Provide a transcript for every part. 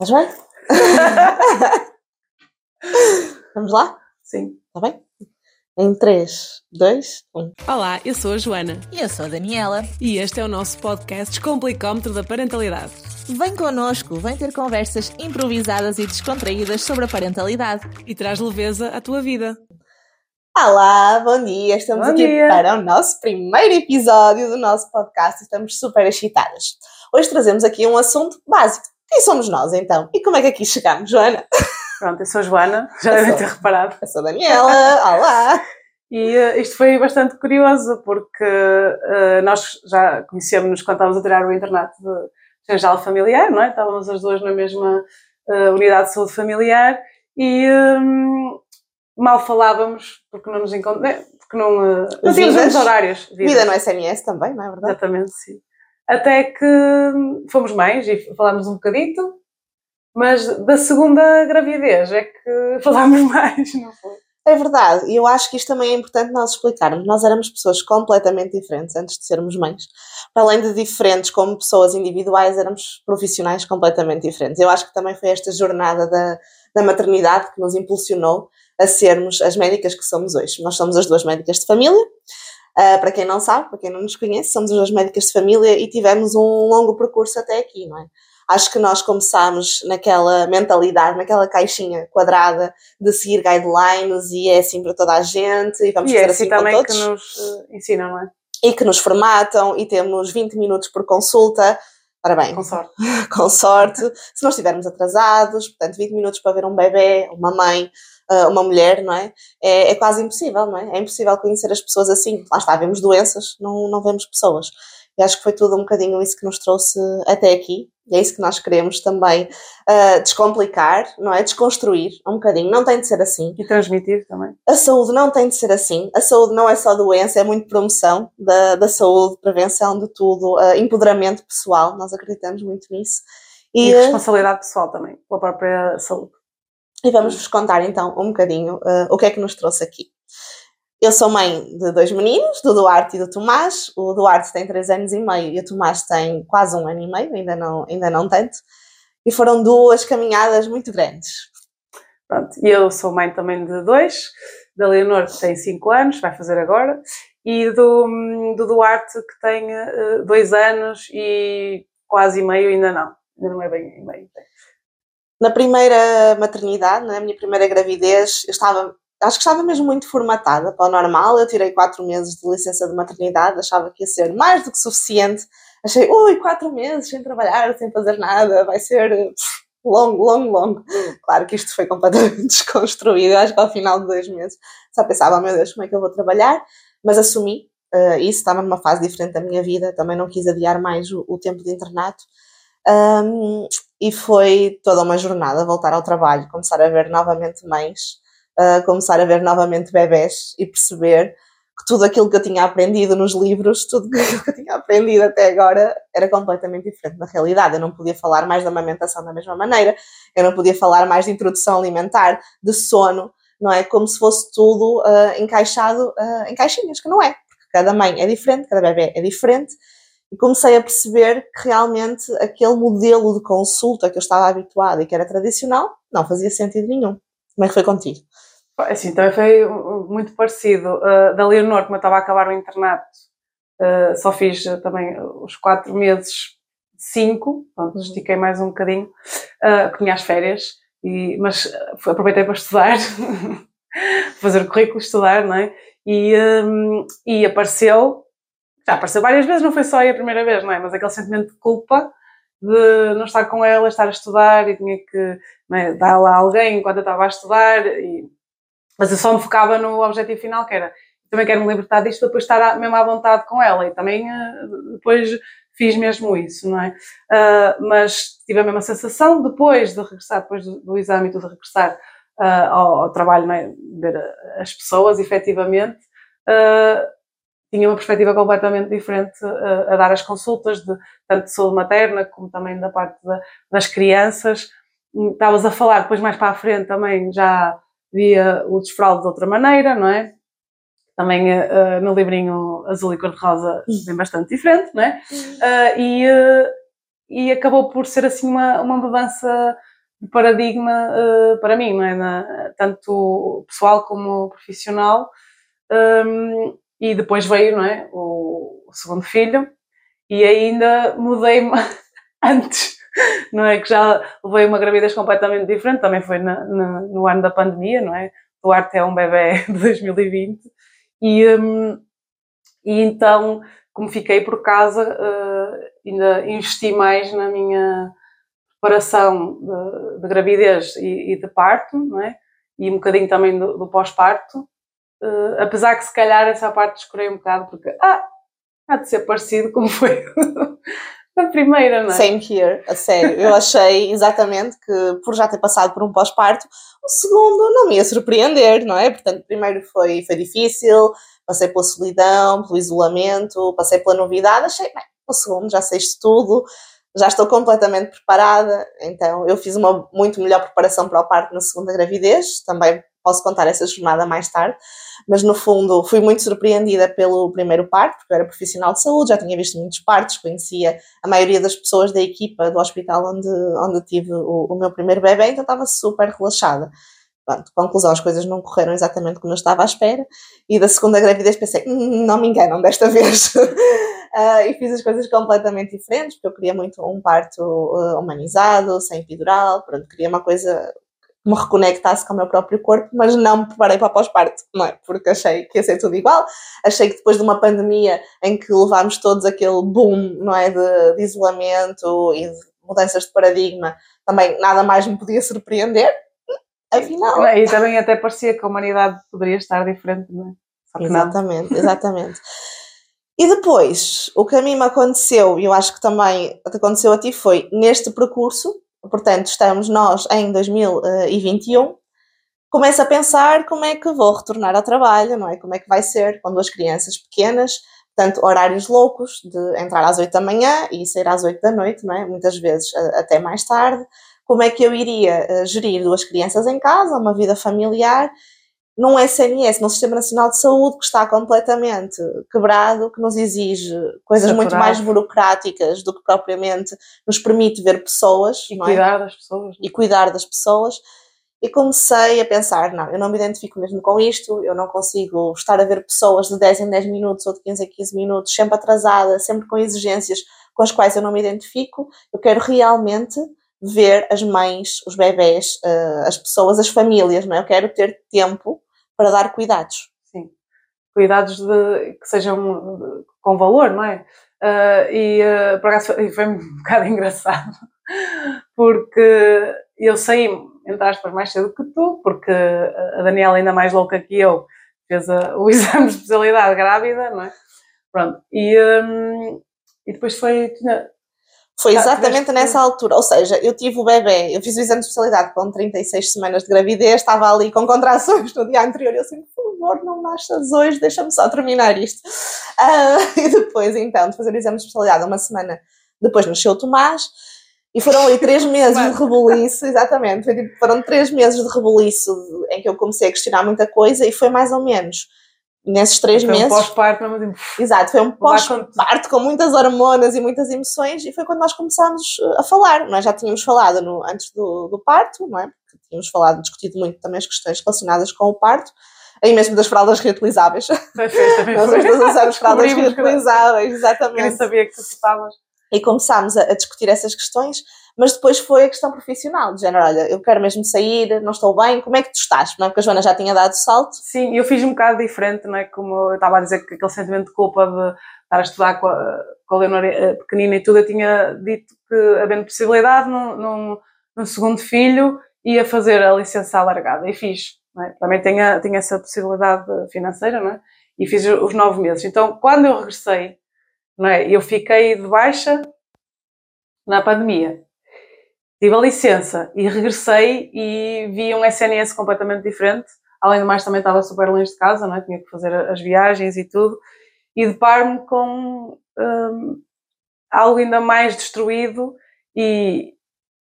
Estás bem? Vamos lá? Sim. Está bem? Em 3, 2, 1. Olá, eu sou a Joana E eu sou a Daniela. e este é o nosso podcast Descomplicómetro da Parentalidade. Vem connosco, vem ter conversas improvisadas e descontraídas sobre a parentalidade. E traz leveza à tua vida. Olá, bom dia. Estamos Bom aqui dia. para o nosso primeiro episódio do nosso podcast e estamos super excitadas. Hoje trazemos aqui um assunto básico. Quem somos nós então? E como é que aqui chegamos, Joana? Pronto, eu sou a Joana, já Eu devem sou. ter reparado. Eu sou a Daniela. Olá. E eh, isto foi bastante curioso, porque eh, nós já conhecemos-nos quando estávamos a tirar o internato de Janjal Familiar, não é? Estávamos as duas na mesma eh, unidade de saúde familiar e hum, mal falávamos, porque não nos encontramos, porque não, eh, não tínhamos horários. Vida no SMS também, não é verdade? Exatamente, sim. Até que fomos mães e falámos um bocadito, mas da segunda gravidez é que falámos mais, não foi? É verdade, e eu acho que isto também é importante nós explicarmos. Nós éramos pessoas completamente diferentes antes de sermos mães. Para além de diferentes como pessoas individuais, éramos profissionais completamente diferentes. Eu acho que também foi esta jornada da, da maternidade que nos impulsionou a sermos as médicas que somos hoje. Nós somos as duas médicas de família. Ah, para quem não sabe, para quem não nos conhece, somos as duas médicas de família e tivemos um longo percurso até aqui, não é? Acho que nós começámos naquela mentalidade, naquela caixinha quadrada de seguir guidelines e é assim para toda a gente e vamos E é fazer assim assim com também todos que nos eh, ensinam, não é? e que nos formatam e temos 20 minutos por consulta. Ora bem, Com sorte. com sorte, se não estivermos atrasados, portanto 20 minutos para ver um bebê, uma mãe, ah, uma mulher, não é? é? é quase impossível, não é? É impossível conhecer as pessoas assim. Lá está, vemos doenças, não, não vemos pessoas. E acho que foi tudo um bocadinho isso que nos trouxe até aqui. E é isso que nós queremos também ah, descomplicar, não é? Desconstruir um bocadinho. Não tem de ser assim. E transmitir também. A saúde não tem de ser assim. A saúde não é só doença, é muito promoção da, da saúde, prevenção de tudo, ah, empoderamento pessoal. Nós acreditamos muito nisso. E, E, responsabilidade pessoal também, pela própria saúde. E vamos vos contar então um bocadinho ah, o que é que nos trouxe aqui. Eu sou mãe de dois meninos, do Duarte e do Tomás. O Duarte tem três anos e meio e o Tomás tem quase um ano e meio, ainda não, ainda não tanto. E foram duas caminhadas muito grandes. Pronto. Eu sou mãe também de dois, da Leonor que tem 5 anos, vai fazer agora, e do, do Duarte que tem eh, dois anos e quase meio ainda não. Ainda não é bem meio. Na primeira maternidade, na minha primeira gravidez, eu estava, acho que estava mesmo muito formatada para o normal. Eu tirei quatro meses de licença de maternidade, achava que ia ser mais do que suficiente. Achei, ui, quatro meses sem trabalhar, sem fazer nada, vai ser longo, longo, longo. Claro que isto foi completamente desconstruído. Acho que ao final de dois meses só pensava, oh, meu Deus, como é que eu vou trabalhar? Mas assumi eh, isso, estava numa fase diferente da minha vida, também não quis adiar mais o, o tempo de internato. Um, e foi toda uma jornada voltar ao trabalho, começar a ver novamente mães, uh, começar a ver novamente bebés e perceber que tudo aquilo que eu tinha aprendido nos livros, tudo aquilo que eu tinha aprendido até agora era completamente diferente da realidade. Eu não podia falar mais da amamentação da mesma maneira, eu não podia falar mais de introdução alimentar, de sono, não é? Como se fosse tudo uh, encaixado uh, em caixinhas, que não é, porque cada mãe é diferente, cada bebê é diferente e comecei a perceber que realmente aquele modelo de consulta que eu estava habituada e que era tradicional não fazia sentido nenhum. Como é que foi contigo? Assim, também foi uh, muito parecido. Uh, da Leonor, como eu estava a acabar o internato, uh, só fiz uh, também os quatro meses, cinco, pronto, Uhum. estiquei mais um bocadinho, uh, que tinha as férias, e, mas uh, aproveitei para estudar, fazer o currículo, estudar, não é? E, um, e apareceu, já apareceu várias vezes, não foi só aí a primeira vez, não é? Mas aquele sentimento de culpa de não estar com ela, estar a estudar e tinha que é, dar lá alguém enquanto eu estava a estudar e mas eu só me focava no objetivo final, que era também quero me libertar disto depois estar mesmo à vontade com ela. E também eh, depois fiz mesmo isso, não é? Ah, mas tive a mesma sensação depois de regressar, depois do, do exame e tudo, regressar ah, ao, ao trabalho, não é? Ver as pessoas, efetivamente. ah, tinha uma perspectiva completamente diferente ah, a dar as consultas, de, tanto de saúde materna como também da parte da- das crianças. Estavas a falar depois mais para a frente também já via o desfraude de outra maneira, não é? Também eh, no livrinho azul e cor-de-rosa bem bastante diferente, não é? Eh, e, e acabou por ser assim uma, uma mudança de paradigma uh, para mim, não é? Na, tanto pessoal como profissional. Um, e depois veio não é? o, o segundo filho e ainda mudei-me antes, não é? Que já levei uma gravidez completamente diferente, também foi na, na, no ano da pandemia, não é? Duarte é um bebê de 2020 e, um, e então, como fiquei por casa, uh, ainda investi mais na minha preparação de, de gravidez e, e, de parto, não é? E um bocadinho também do, do pós-parto, uh, apesar que se calhar essa parte escorei um bocado porque, ah, há de ser parecido como foi a primeira, não é? Same here, a sério. Eu achei exatamente que, por já ter passado por um pós-parto, o segundo não me ia surpreender, não é? Portanto, primeiro foi, foi difícil, passei pela solidão, pelo isolamento, passei pela novidade, achei, bem, o segundo já sei tudo, já estou completamente preparada, então eu fiz uma muito melhor preparação para o parto na segunda gravidez, também posso contar essa jornada mais tarde, mas no fundo fui muito surpreendida pelo primeiro parto, porque eu era profissional de saúde, já tinha visto muitos partos, conhecia a maioria das pessoas da equipa do hospital onde, onde tive o, o meu primeiro bebê, então estava super relaxada. Pronto, conclusão, as coisas não correram exatamente como eu estava à espera. E da segunda gravidez pensei, hum, não me enganam desta vez. uh, e fiz as coisas completamente diferentes, porque eu queria muito um parto uh, humanizado, sem epidural, pronto, queria uma coisa me reconectasse com o meu próprio corpo, mas não me preparei para pós-parto, não é? Porque achei que ia ser tudo igual. Achei que depois de uma pandemia em que levámos todos aquele boom, não é? De, de isolamento e de mudanças de paradigma, também nada mais me podia surpreender. Afinal. E também até parecia que a humanidade poderia estar diferente, não é? exatamente, não. exatamente. E depois, o que a mim me aconteceu, e eu acho que também aconteceu a ti, foi neste percurso, portanto, estamos nós em 2021, começo a pensar como é que vou retornar ao trabalho, não é? Como é que vai ser com duas crianças pequenas, tanto horários loucos de entrar às 8 da manhã e sair às 8 da noite, não é? Muitas vezes até mais tarde. Como é que eu iria eh, gerir duas crianças em casa, uma vida familiar num SNS, num Sistema Nacional de Saúde que está completamente quebrado, que nos exige coisas Saturado. muito mais burocráticas do que propriamente nos permite ver pessoas. E cuidar é? das pessoas. E cuidar das pessoas. E comecei a pensar, não, eu não me identifico mesmo com isto, eu não consigo estar a ver pessoas de 10 em 10 minutos ou de 15 em 15 minutos, sempre atrasada, sempre com exigências com as quais eu não me identifico. Eu quero realmente ver as mães, os bebés, eh, as pessoas, as famílias, não é? Eu quero ter tempo para dar cuidados. Sim, cuidados de, que sejam com valor, não é? Uh, e uh, por acaso foi, foi um bocado engraçado, porque eu saí, entre aspas, mais cedo que tu, porque a Daniela, ainda mais louca que eu, fez a, o exame de especialidade grávida, não é? Pronto, e, um, e depois foi, tinha, foi exatamente nessa altura, ou seja, eu tive o bebê, eu fiz o exame de especialidade com 36 semanas de gravidez, estava ali com contrações no dia anterior, eu assim, por favor, não nasças hoje, deixa-me só terminar isto. Uh, e depois, então, de fazer o exame de especialidade, uma semana depois nasceu o Tomás, e foram ali três meses de rebuliço, exatamente, tipo, foram três meses de rebuliço em que eu comecei a questionar muita coisa, e foi mais ou menos nesses três foi meses. Um pós-parto, não é? Exato, foi um pós-parto com muitas hormonas e muitas emoções, e foi quando nós começámos eh, a falar. Nós já tínhamos falado no, antes do, do parto, não é? Porque tínhamos falado, discutido muito também as questões relacionadas com o parto, aí mesmo das fraldas reutilizáveis. Foi, foi, também Nós usamos fraldas reutilizáveis, exatamente. Eu sabia que tu estavas. E começámos a, a discutir essas questões mas depois foi a questão profissional, de género, olha, eu quero mesmo sair, não estou bem, como é que tu estás? Não é? Porque a Joana já tinha dado salto. Sim, eu fiz um bocado diferente, não é? Como eu estava a dizer que aquele sentimento de culpa de estar a estudar com a, com a eh, pequenina e tudo, eu tinha dito que, havendo possibilidade, num, num, num segundo filho, ia fazer a licença alargada, e fiz. É? Também tinha, tinha essa possibilidade financeira, não é? E fiz os nove meses. Então, quando eu regressei, não é? Eu fiquei de baixa na pandemia tive a licença e regressei e vi um SNS completamente diferente. Além do mais, também estava super longe de casa, não é? tinha que fazer as viagens e tudo. E deparo-me com um, algo ainda mais destruído e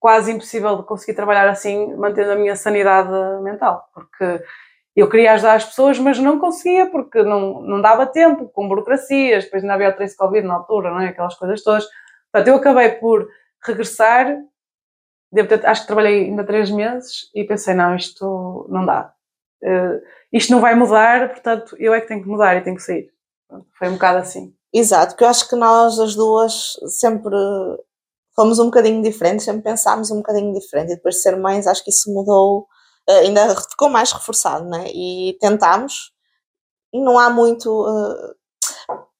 quase impossível de conseguir trabalhar assim, mantendo a minha sanidade mental. Porque eu queria ajudar as pessoas, mas não conseguia, porque não, não dava tempo, com burocracias, depois ainda havia o trace Covid na altura, não é? Aquelas coisas todas. Portanto, eu acabei por regressar, ter, acho que trabalhei ainda três meses e pensei, não, isto não dá. Uh, isto não vai mudar, portanto, eu é que tenho que mudar e tenho que sair. Foi um bocado assim. Exato, porque eu acho que nós as duas sempre fomos um bocadinho diferentes, sempre pensámos um bocadinho diferente e depois de ser mães acho que isso mudou, ainda ficou mais reforçado, né? E tentámos e não há muito uh,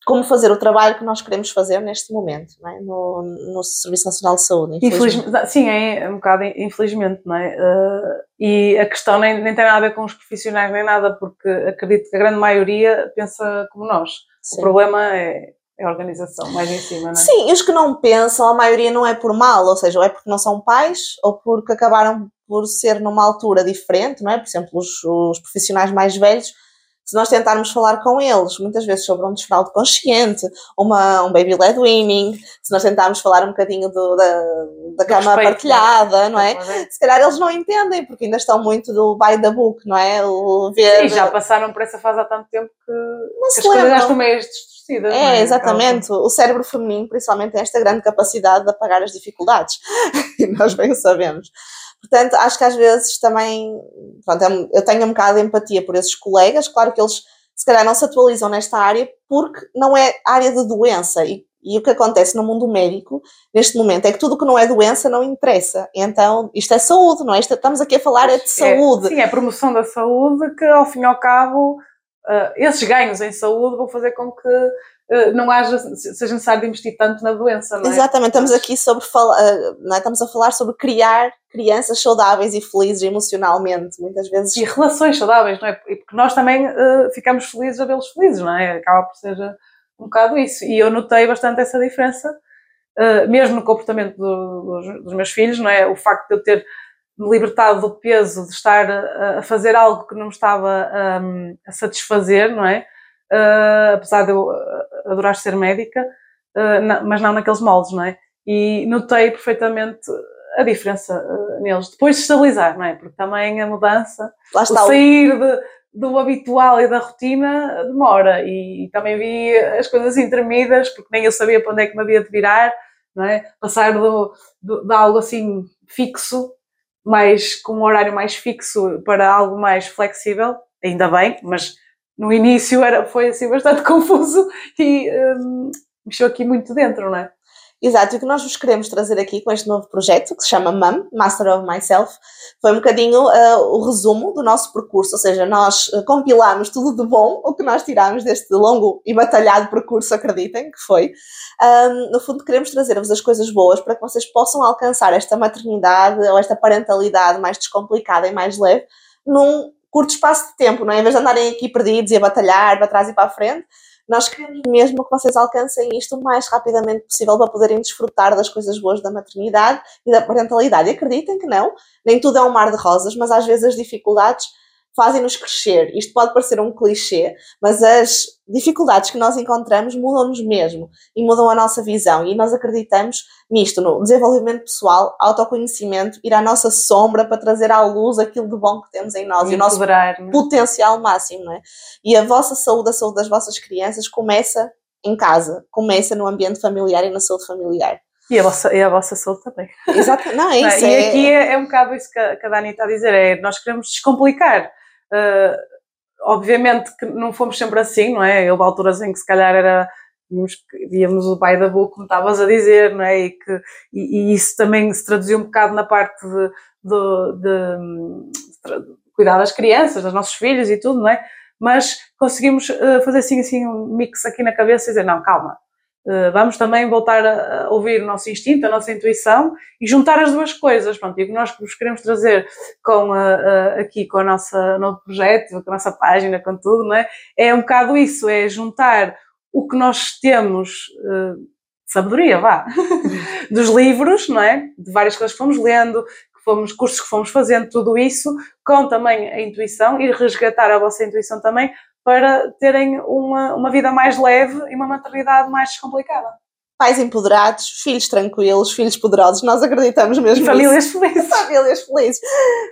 como fazer o trabalho que nós queremos fazer neste momento, é? no, no, Serviço Nacional de Saúde. Infelizmente. infelizmente. Sim, é um bocado infelizmente, não é? Uh, e a questão nem, nem tem nada a ver com os profissionais nem nada, porque acredito que a grande maioria pensa como nós. Sim. O problema é, é a organização mais em cima, não é? Sim, e os que não pensam, a maioria não é por mal, ou seja, ou é porque não são pais, ou porque acabaram por ser numa altura diferente, não é? Por exemplo, os, os profissionais mais velhos se nós tentarmos falar com eles, muitas vezes sobre um desfraude consciente, uma, um baby led weaning, se nós tentarmos falar um bocadinho do, da, da cama respeito, partilhada, não é? não é? Se calhar eles não entendem, porque ainda estão muito do by the book, não é? O ver... Sim, já passaram por essa fase há tanto tempo que, não que as coisas já estão meio É, é, exatamente. O cérebro feminino, principalmente, tem esta grande capacidade de apagar as dificuldades. e nós bem o sabemos. Portanto, acho que às vezes também, pronto, é eu tenho um bocado de empatia por esses colegas, claro que eles se calhar não se atualizam nesta área porque não é área de doença e, e o que acontece no mundo médico neste momento é que tudo que não é doença não interessa. Então, isto é saúde, não é? Isto, estamos aqui a falar é de saúde. É, sim, é a promoção da saúde que ao fim e ao cabo uh, esses ganhos em saúde vão fazer com que eh, não haja, seja necessário investir tanto na doença, não é? Exatamente, estamos aqui sobre eh, não é? estamos a falar sobre criar crianças saudáveis e felizes emocionalmente, muitas vezes. E relações saudáveis, não é? Porque nós também uh, ficamos felizes a vê-los felizes, não é? Acaba por ser um bocado isso. E eu notei bastante essa diferença, uh, mesmo no comportamento do, dos, dos, meus filhos, não é? O facto de eu ter me libertado do peso de estar a, fazer algo que não me estava um, a satisfazer, não é? Uh, apesar de eu adorar ser médica, uh, mas não naqueles moldes, não é? E notei perfeitamente a diferença uh, neles. Depois de estabilizar, não é? Porque também a mudança, Lá está o sair de, do habitual e da rotina demora. E, e, também vi as coisas intermidas, porque nem eu sabia para onde é que me havia de virar, não é? Passar do, do, de algo assim fixo, mais, com um horário mais fixo, para algo mais flexível, ainda bem, mas no início era, foi assim bastante confuso e um, mexeu aqui muito dentro, não é? Exato, e o que nós vos queremos trazer aqui com este novo projeto, que se chama MAM, Master of Myself, foi um bocadinho uh, o resumo do nosso percurso, ou seja, nós uh, compilámos tudo de bom, o que nós tirámos deste longo e batalhado percurso, acreditem que foi. Um, no fundo, queremos trazer-vos as coisas boas para que vocês possam alcançar esta maternidade ou esta parentalidade mais descomplicada e mais leve num curto espaço de tempo, não é? Em vez de andarem aqui perdidos e a batalhar para trás e para a frente, nós queremos mesmo que vocês alcancem isto o mais rapidamente possível para poderem desfrutar das coisas boas da maternidade e da parentalidade. E acreditem que não, nem tudo é um mar de rosas, mas às vezes as dificuldades fazem-nos crescer. Isto pode parecer um clichê, mas as dificuldades que nós encontramos mudam-nos mesmo e mudam a nossa visão. E nós acreditamos nisto, no desenvolvimento pessoal, autoconhecimento, ir à nossa sombra para trazer à luz aquilo de bom que temos em nós e, e o nosso né? potencial máximo. Não é? E a vossa saúde, a saúde das vossas crianças começa em casa, começa no ambiente familiar e na saúde familiar. E a vossa, e a vossa saúde também. Exato, não é isso. Não, é... E aqui é, é, um bocado isso que a, que a Dani está a dizer, é nós queremos descomplicar obviamente que não fomos sempre assim, não é? Houve alturas em que se calhar era víamos o pai da boa, como estavas a dizer, não é? E, que, e, e, isso também se traduziu um bocado na parte de, de, de, de, cuidar das crianças, dos nossos filhos e tudo, não é? Mas conseguimos uh, fazer assim, assim um mix aqui na cabeça e dizer, não, calma, vamos também voltar a ouvir o nosso instinto, a nossa intuição e juntar as duas coisas. Pronto, e o que nós vos queremos trazer com a, a, aqui com o nosso novo projeto, com a nossa página, com tudo, não é? é um bocado isso, é juntar o que nós temos, uh, sabedoria, vá, dos livros, não é? De várias coisas que fomos lendo, que fomos, cursos que fomos fazendo, tudo isso, com também a intuição e resgatar a vossa intuição também para terem uma, uma vida mais leve e uma maternidade mais descomplicada. pais empoderados, filhos tranquilos, filhos poderosos. Nós acreditamos mesmo E famílias felizes. nisso. Famílias felizes.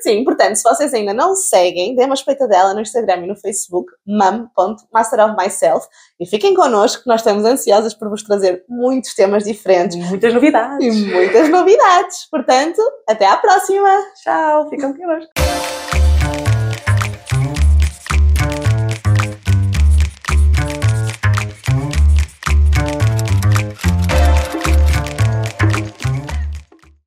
Sim, portanto, se vocês ainda não seguem, dê uma espreitadela no Instagram e no Facebook, mum.masterofmyself e fiquem connosco que nós estamos ansiosas por vos trazer muitos temas diferentes Muitas novidades. e muitas novidades. Portanto, até à próxima! Tchau, ficam connosco.